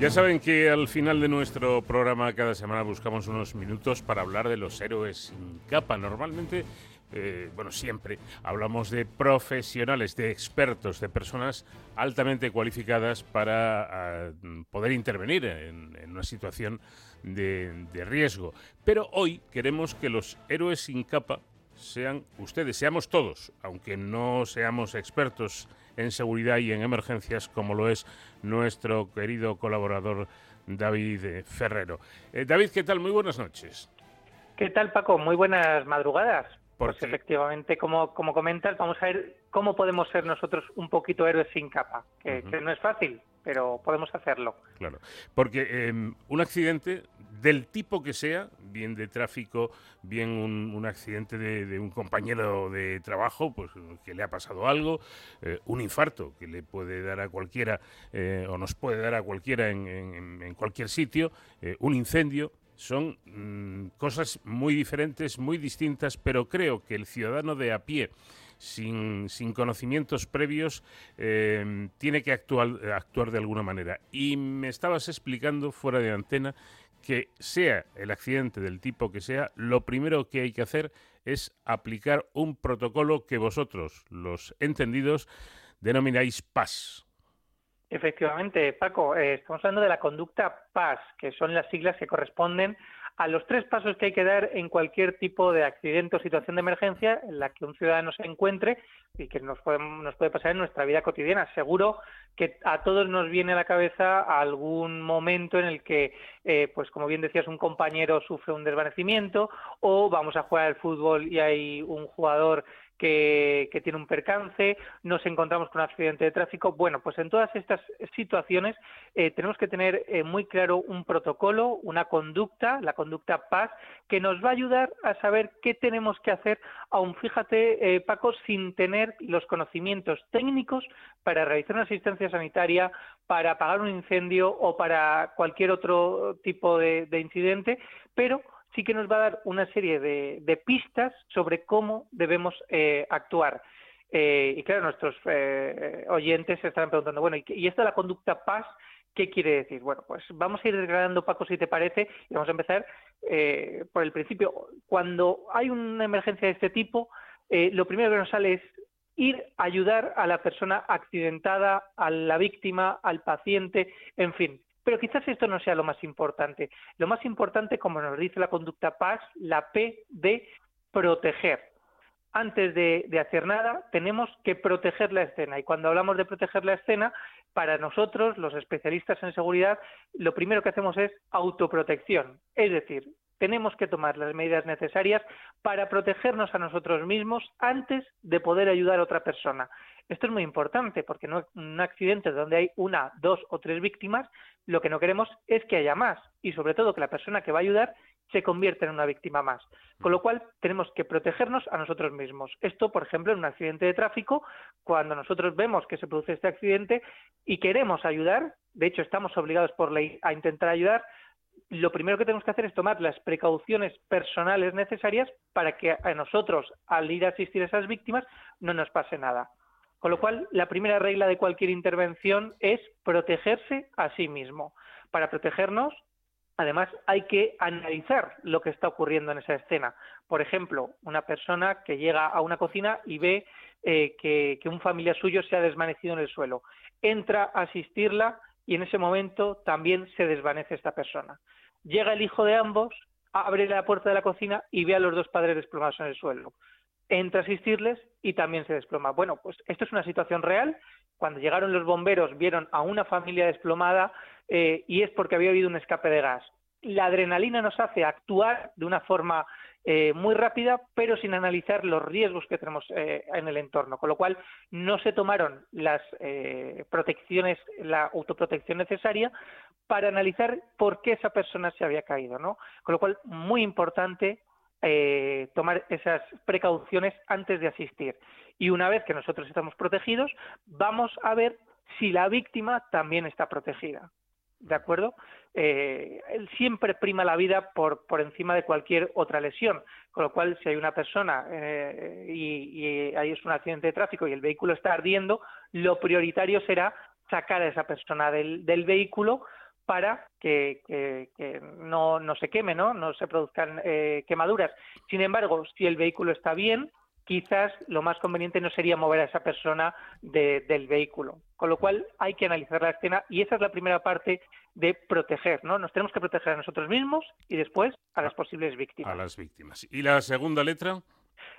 Ya saben que al final de nuestro programa cada semana buscamos unos minutos para hablar de los héroes sin capa. Normalmente, eh, bueno, siempre hablamos de profesionales, de expertos, de personas altamente cualificadas para ah, poder intervenir en, una situación de, de riesgo. Pero hoy queremos que los héroes sin capa sean ustedes, seamos todos, aunque no seamos expertos en seguridad y en emergencias, como lo es nuestro querido colaborador David Ferrero. Eh, David, ¿qué tal? Muy buenas noches. ¿Qué tal, Paco? Muy buenas madrugadas. Pues efectivamente, como, como comentas, vamos a ver cómo podemos ser nosotros un poquito héroes sin capa, que no es fácil, pero podemos hacerlo. Claro, porque em, un accidente del tipo que sea, bien de tráfico, bien un, accidente de, un compañero de trabajo, pues que le ha pasado algo, eh, un infarto que le puede dar a cualquiera eh, o nos puede dar a cualquiera en, cualquier sitio, eh, un incendio, son mm, cosas muy diferentes, muy distintas, pero creo que el ciudadano de a pie sin, sin conocimientos previos, tiene que actuar, actuar de alguna manera. Y me estabas explicando fuera de antena que sea el accidente del tipo que sea, lo primero que hay que hacer es aplicar un protocolo que vosotros, los entendidos, denomináis PAS. Efectivamente, Paco, eh, estamos hablando de la conducta PAS, que son las siglas que corresponden a los tres pasos que hay que dar en cualquier tipo de accidente o situación de emergencia en la que un ciudadano se encuentre y que nos puede, pasar en nuestra vida cotidiana. Seguro que a todos nos viene a la cabeza algún momento en el que, eh, pues como bien decías, un compañero sufre un desvanecimiento o vamos a jugar al fútbol y hay un jugador que, tiene un percance, nos encontramos con un accidente de tráfico. Bueno, pues en todas estas situaciones eh, tenemos que tener eh, muy claro un protocolo, una conducta, la conducta PAS, que nos va a ayudar a saber qué tenemos que hacer, aún fíjate, eh, Paco, sin tener los conocimientos técnicos para realizar una asistencia sanitaria, para apagar un incendio o para cualquier otro tipo de incidente, pero sí que nos va a dar una serie de, pistas sobre cómo debemos eh, actuar. Eh, y claro, nuestros eh, oyentes se estarán preguntando, bueno, ¿y, ¿y la conducta paz qué quiere decir? Bueno, pues vamos a ir desgranando, Paco, si te parece, y vamos a empezar por el principio. Cuando hay una emergencia de este tipo, lo primero que nos sale es ir a ayudar a la persona accidentada, a la víctima, al paciente, en fin, pero quizás esto no sea lo más importante. Lo más importante, como nos dice la conducta PAS, la P de proteger. Antes de, hacer nada, tenemos que proteger la escena. Y cuando hablamos de proteger la escena, para nosotros, los especialistas en seguridad, lo primero que hacemos es autoprotección. Es decir, tenemos que tomar las medidas necesarias para protegernos a nosotros mismos antes de poder ayudar a otra persona. Esto es muy importante porque en un accidente donde hay una, dos o tres víctimas, lo que no queremos es que haya más y sobre todo que la persona que va a ayudar se convierta en una víctima más. Con lo cual tenemos que protegernos a nosotros mismos. Esto, por ejemplo, en un accidente de tráfico, cuando nosotros vemos que se produce este accidente y queremos ayudar, de hecho estamos obligados por ley a intentar ayudar, lo primero que tenemos que hacer es tomar las precauciones personales necesarias para que a nosotros, al ir a asistir a esas víctimas, no nos pase nada. Con lo cual, la primera regla de cualquier intervención es protegerse a sí mismo. Para protegernos, además, hay que analizar lo que está ocurriendo en esa escena. Por ejemplo, una persona que llega a una cocina y ve eh, que, que un familiar suyo se ha desvanecido en el suelo. Entra a asistirla y en ese momento también se desvanece esta persona. Llega el hijo de ambos, abre la puerta de la cocina y ve a los dos padres desplomados en el suelo. Entra a asistirles y también se desploma. Bueno, pues esto es una situación real. Cuando llegaron los bomberos vieron a una familia desplomada eh, y es porque había habido un escape de gas. La adrenalina nos hace actuar de una forma eh, muy rápida, pero sin analizar los riesgos que tenemos eh, en el entorno, con lo cual no se tomaron las eh, protecciones, la autoprotección necesaria para analizar por qué esa persona se había caído, ¿no? Con lo cual, muy importante tomar esas precauciones antes de asistir. Y una vez que nosotros estamos protegidos, vamos a ver si la víctima también está protegida. ¿De acuerdo? Eh, él siempre prima la vida por, por encima de cualquier otra lesión, con lo cual si hay una persona eh, y, y hay un accidente de tráfico y el vehículo está ardiendo, lo prioritario será sacar a esa persona del, del vehículo para que, no, no, se queme, ¿no? no se produzcan eh, quemaduras. Sin embargo, si el vehículo está bien, quizás lo más conveniente no sería mover a esa persona del vehículo. Con lo cual hay que analizar la escena y esa es la primera parte de proteger, ¿no? Nos tenemos que proteger a nosotros mismos y después a las posibles víctimas. A las víctimas. ¿Y la segunda letra?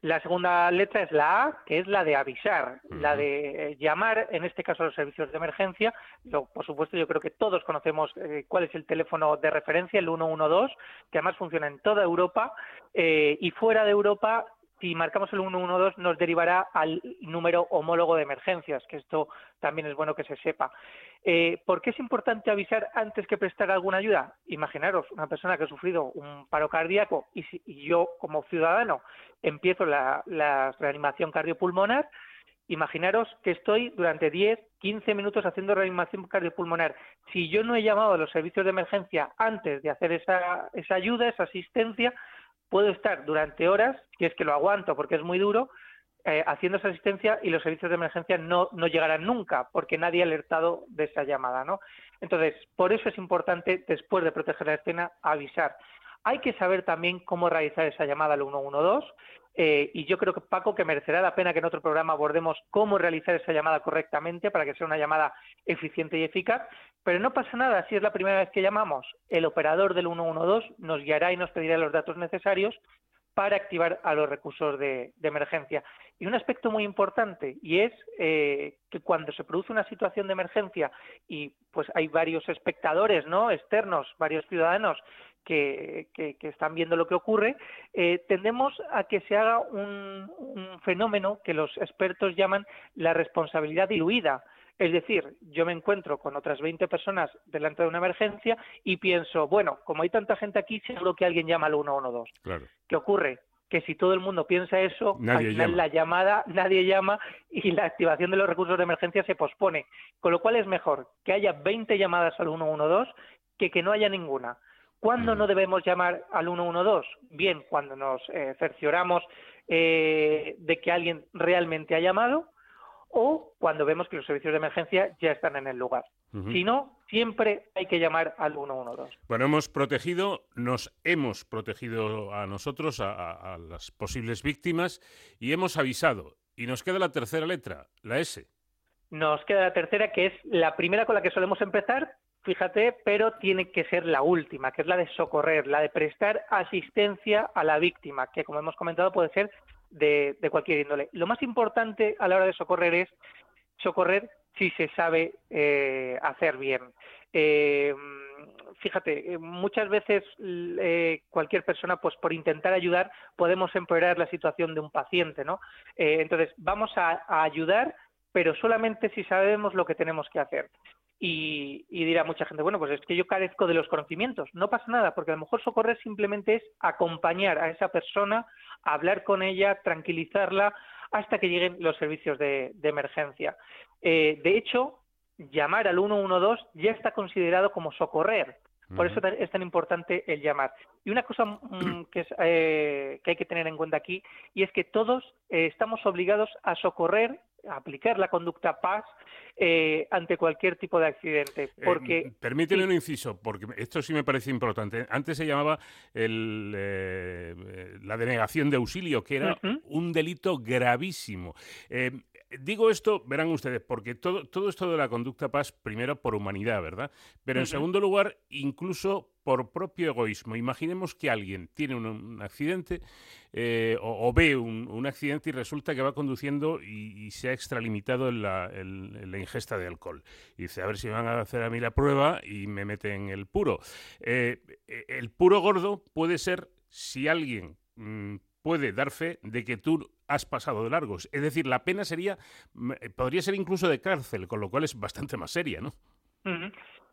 La segunda letra es la A, que es la de avisar, la de llamar, en este caso a los servicios de emergencia. por supuesto, yo creo que todos conocemos eh, cuál es el teléfono de referencia, el 112, que además funciona en toda Europa. Eh, y fuera de Europa si marcamos el 112 nos derivará al número homólogo de emergencias, que esto también es bueno que se sepa. Eh, ¿Por qué es importante avisar antes que prestar alguna ayuda? Imaginaros una persona que ha sufrido un paro cardíaco y, yo como ciudadano empiezo la, la reanimación cardiopulmonar, imaginaros que estoy durante 10, 15 minutos haciendo reanimación cardiopulmonar. Si yo no he llamado a los servicios de emergencia antes de hacer esa, esa ayuda, esa asistencia, puedo estar durante horas, que es que lo aguanto porque es muy duro, eh, haciendo esa asistencia y los servicios de emergencia no, no llegarán nunca porque nadie ha alertado de esa llamada, ¿no? Entonces, por eso es importante, después de proteger la escena, avisar. Hay que saber también cómo realizar esa llamada al 112 eh, y yo creo que Paco que merecerá la pena que en otro programa abordemos cómo realizar esa llamada correctamente para que sea una llamada eficiente y eficaz, pero no pasa nada si es la primera vez que llamamos. El operador del 112 nos guiará y nos pedirá los datos necesarios para activar a los recursos de, emergencia. Y un aspecto muy importante, y es eh, que cuando se produce una situación de emergencia y pues hay varios espectadores no externos, varios ciudadanos que, están viendo lo que ocurre, eh, tendemos a que se haga un, fenómeno que los expertos llaman la responsabilidad diluida. Es decir, yo me encuentro con otras 20 personas delante de una emergencia y pienso, bueno, como hay tanta gente aquí, seguro que alguien llama al 112. Claro. ¿Qué ocurre? Que si todo el mundo piensa eso, al final la llamada nadie llama y la activación de los recursos de emergencia se pospone. Con lo cual es mejor que haya 20 llamadas al 112 que que no haya ninguna. ¿Cuándo no debemos llamar al 112? Bien, cuando nos eh, cercioramos eh, de que alguien realmente ha llamado o cuando vemos que los servicios de emergencia ya están en el lugar. Si no, siempre hay que llamar al 112. Bueno, hemos protegido, nos hemos protegido a nosotros, a, a las posibles víctimas, y hemos avisado. Y nos queda la tercera letra, la S. Nos queda la tercera, que es la primera con la que solemos empezar, fíjate, pero tiene que ser la última, que es la de socorrer, la de prestar asistencia a la víctima, que como hemos comentado puede ser de, cualquier índole. Lo más importante a la hora de socorrer es socorrer si se sabe eh, hacer bien. Eh, fíjate, eh, muchas veces cualquier persona, pues por intentar ayudar, podemos empeorar la situación de un paciente, ¿no? entonces, vamos a ayudar, pero solamente si sabemos lo que tenemos que hacer. Y, dirá mucha gente, bueno, pues es que yo carezco de los conocimientos. No pasa nada, porque a lo mejor socorrer simplemente es acompañar a esa persona, hablar con ella, tranquilizarla, hasta que lleguen los servicios de, emergencia. Eh, de hecho, llamar al 112 ya está considerado como socorrer. Por eso es tan importante el llamar. Y una cosa mm, que, eh, que hay que tener en cuenta aquí, y es que todos eh, estamos obligados a socorrer aplicar la conducta paz eh, ante cualquier tipo de accidente. Eh, porque permíteme un inciso, porque esto sí me parece importante. Antes se llamaba el, eh, la denegación de auxilio, que era un delito gravísimo. Digo esto, verán ustedes, porque todo, todo esto de la conducta paz, primero por humanidad, ¿verdad? Pero en segundo lugar, incluso por propio egoísmo. Imaginemos que alguien tiene un, accidente eh, o, ve un, accidente y resulta que va conduciendo y, se ha extralimitado en la, ingesta de alcohol. Y dice, a ver si van a hacer a mí la prueba y me meten el puro. Eh, el puro gordo puede ser si alguien mm, puede dar fe de que tú has pasado de largos. Es decir, la pena sería, eh, podría ser incluso de cárcel, con lo cual es bastante más seria, ¿no?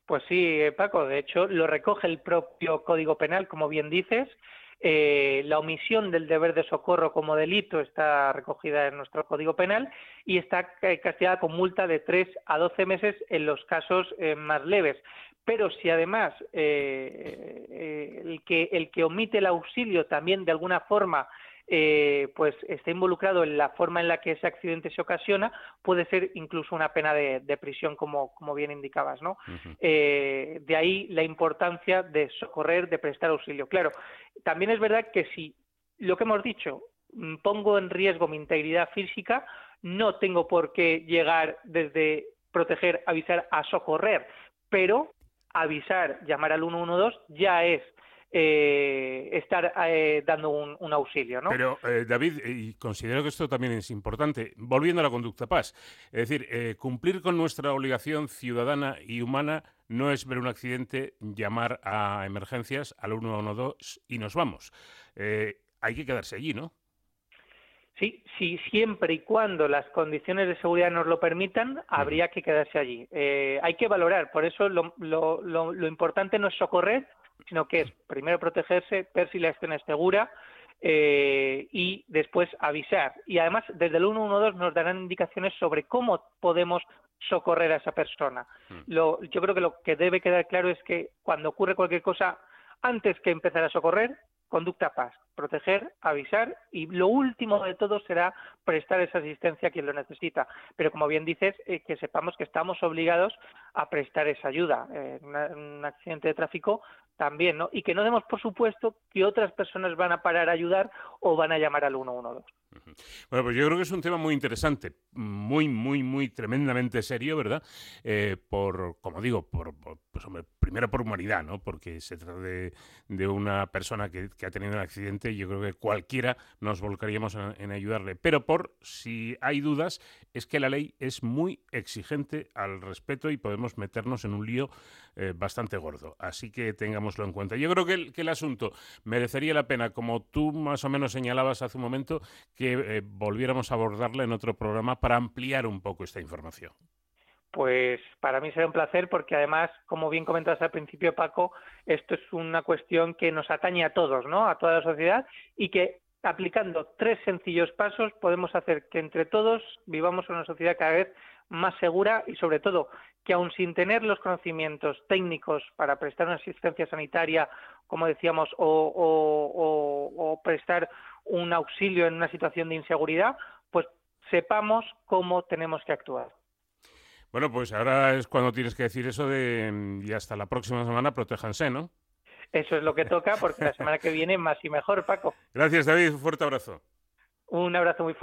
Pues sí, eh, Paco, de hecho lo recoge el propio Código Penal, como bien dices. Eh, la omisión del deber de socorro como delito está recogida en nuestro Código Penal y está castigada con multa de 3 a 12 meses en los casos más leves. Pero si además el, que, el que omite el auxilio también de alguna forma eh, pues esté involucrado en la forma en la que ese accidente se ocasiona, puede ser incluso una pena de, prisión, como, como, bien indicabas, ¿no? Eh, de ahí la importancia de socorrer, de prestar auxilio. Claro, también es verdad que si lo que hemos dicho mm, pongo en riesgo mi integridad física, no tengo por qué llegar desde proteger, avisar a socorrer, pero avisar, llamar al 112 ya es eh, estar eh, dando un, auxilio. ¿no? Pero, eh, David, y considero que esto también es importante, volviendo a la conducta paz, es decir, cumplir con nuestra obligación ciudadana y humana no es ver un accidente, llamar a emergencias al 112 y nos vamos. hay que quedarse allí, ¿no? Sí, sí, siempre y cuando las condiciones de seguridad nos lo permitan, habría que quedarse allí. hay que valorar, por eso lo, lo importante no es socorrer, sino que es primero protegerse, ver si la escena es segura eh, y después avisar. Y además, desde el 112 nos darán indicaciones sobre cómo podemos socorrer a esa persona. Mm. Lo, yo creo que lo que debe quedar claro es que cuando ocurre cualquier cosa, antes que empezar a socorrer, conducta paz, proteger, avisar y lo último de todo será prestar esa asistencia a quien lo necesita. Pero como bien dices, eh, que sepamos que estamos obligados a prestar esa ayuda. en un accidente de tráfico también, ¿no? Y que no demos por supuesto que otras personas van a parar a ayudar o van a llamar al 112. Bueno, pues yo creo que es un tema muy interesante, muy, muy, muy tremendamente serio, ¿verdad? Eh, por, como digo, por, pues hombre, primero por humanidad, ¿no? Porque se trata de, una persona que, ha tenido un accidente y yo creo que cualquiera nos volcaríamos en, ayudarle. Pero por si hay dudas, es que la ley es muy exigente al respeto y podemos meternos en un lío eh, bastante gordo. Así que tengámoslo en cuenta. Yo creo que el, que el asunto merecería la pena, como tú más o menos señalabas hace un momento, que eh, volviéramos a abordarla en otro programa para ampliar un poco esta información. Pues para mí será un placer porque además, como bien comentabas al principio, Paco, esto es una cuestión que nos atañe a todos, ¿no? A toda la sociedad y que aplicando tres sencillos pasos podemos hacer que entre todos vivamos una sociedad cada vez más segura y sobre todo que aun sin tener los conocimientos técnicos para prestar una asistencia sanitaria, como decíamos, o prestar un auxilio en una situación de inseguridad, pues sepamos cómo tenemos que actuar. Bueno, pues ahora es cuando tienes que decir eso de y hasta la próxima semana protéjanse, ¿no? Eso es lo que toca porque la semana que viene más y mejor, Paco. Gracias, David. Un fuerte abrazo. Un abrazo muy fuerte.